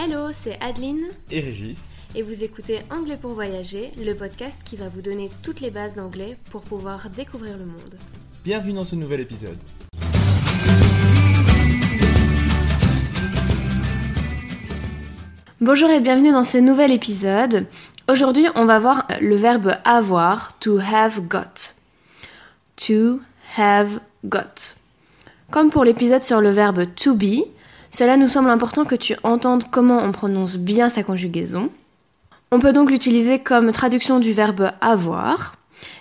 Hello, c'est Adeline et Régis. et vous écoutez Anglais pour voyager, le podcast qui va vous donner toutes les bases d'anglais pour pouvoir découvrir le monde. Bienvenue dans ce nouvel épisode. Bonjour et bienvenue dans ce nouvel épisode. Aujourd'hui, on va voir le verbe avoir, to have got. To have got. Comme pour l'épisode sur le verbe to be, cela nous semble important que tu entendes comment on prononce bien sa conjugaison. On peut donc l'utiliser comme traduction du verbe avoir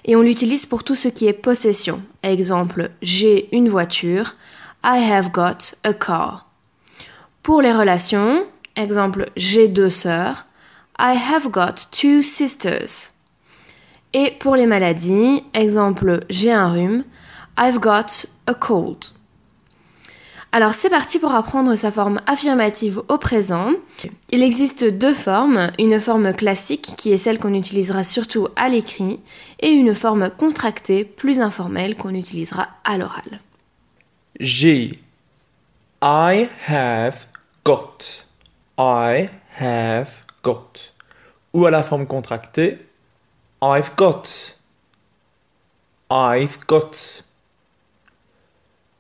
et on l'utilise pour tout ce qui est possession. Exemple, j'ai une voiture, I have got a car. Pour les relations, exemple, j'ai deux sœurs, I have got two sisters. Et pour les maladies, exemple, j'ai un rhume, I've got a cold. Alors c'est parti pour apprendre sa forme affirmative au présent. Il existe deux formes, une forme classique qui est celle qu'on utilisera surtout à l'écrit et une forme contractée plus informelle qu'on utilisera à l'oral. J'ai. I have got. I have got. Ou à la forme contractée, I've got. I've got.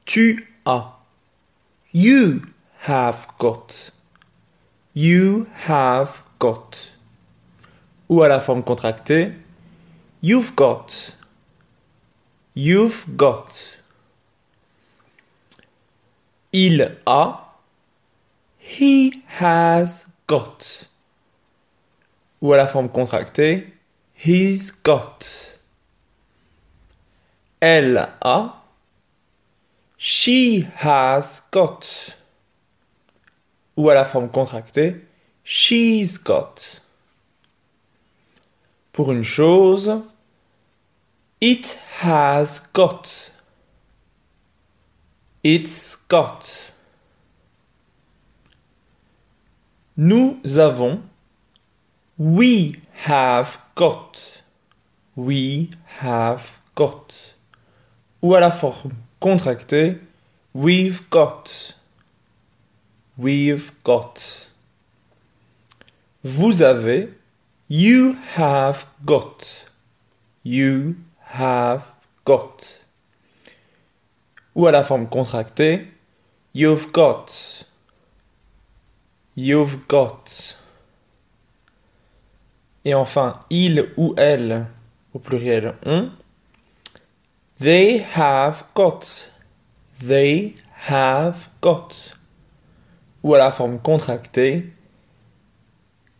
Tu as. You have got. You have got. Ou à la forme contractée, you've got. You've got. Il a. He has got. Ou à la forme contractée, he's got. Elle a. She has got. Ou à la forme contractée, she's got. Pour une chose, it has got. It's got. Nous avons. We have got. We have got. Ou à la forme contractée, we've got. We've got. Vous avez. You have got. You have got. Ou à la forme contractée, you've got. You've got. Et enfin, il ou elle, au pluriel, ont. They have got. They have got. Ou à la forme contractée,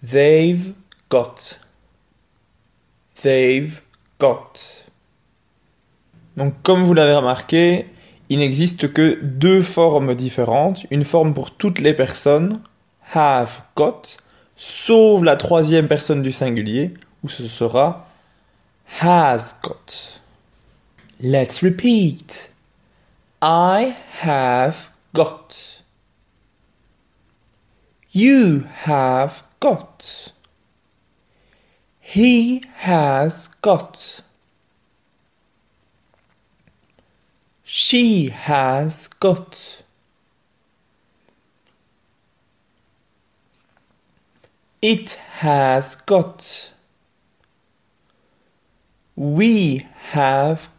they've got. They've got. Donc, comme vous l'avez remarqué, il n'existe que deux formes différentes. Une forme pour toutes les personnes, have got, sauf la troisième personne du singulier, où ce sera has got. Let's repeat. I have got. You have got. He has got. She has got. It has got. We have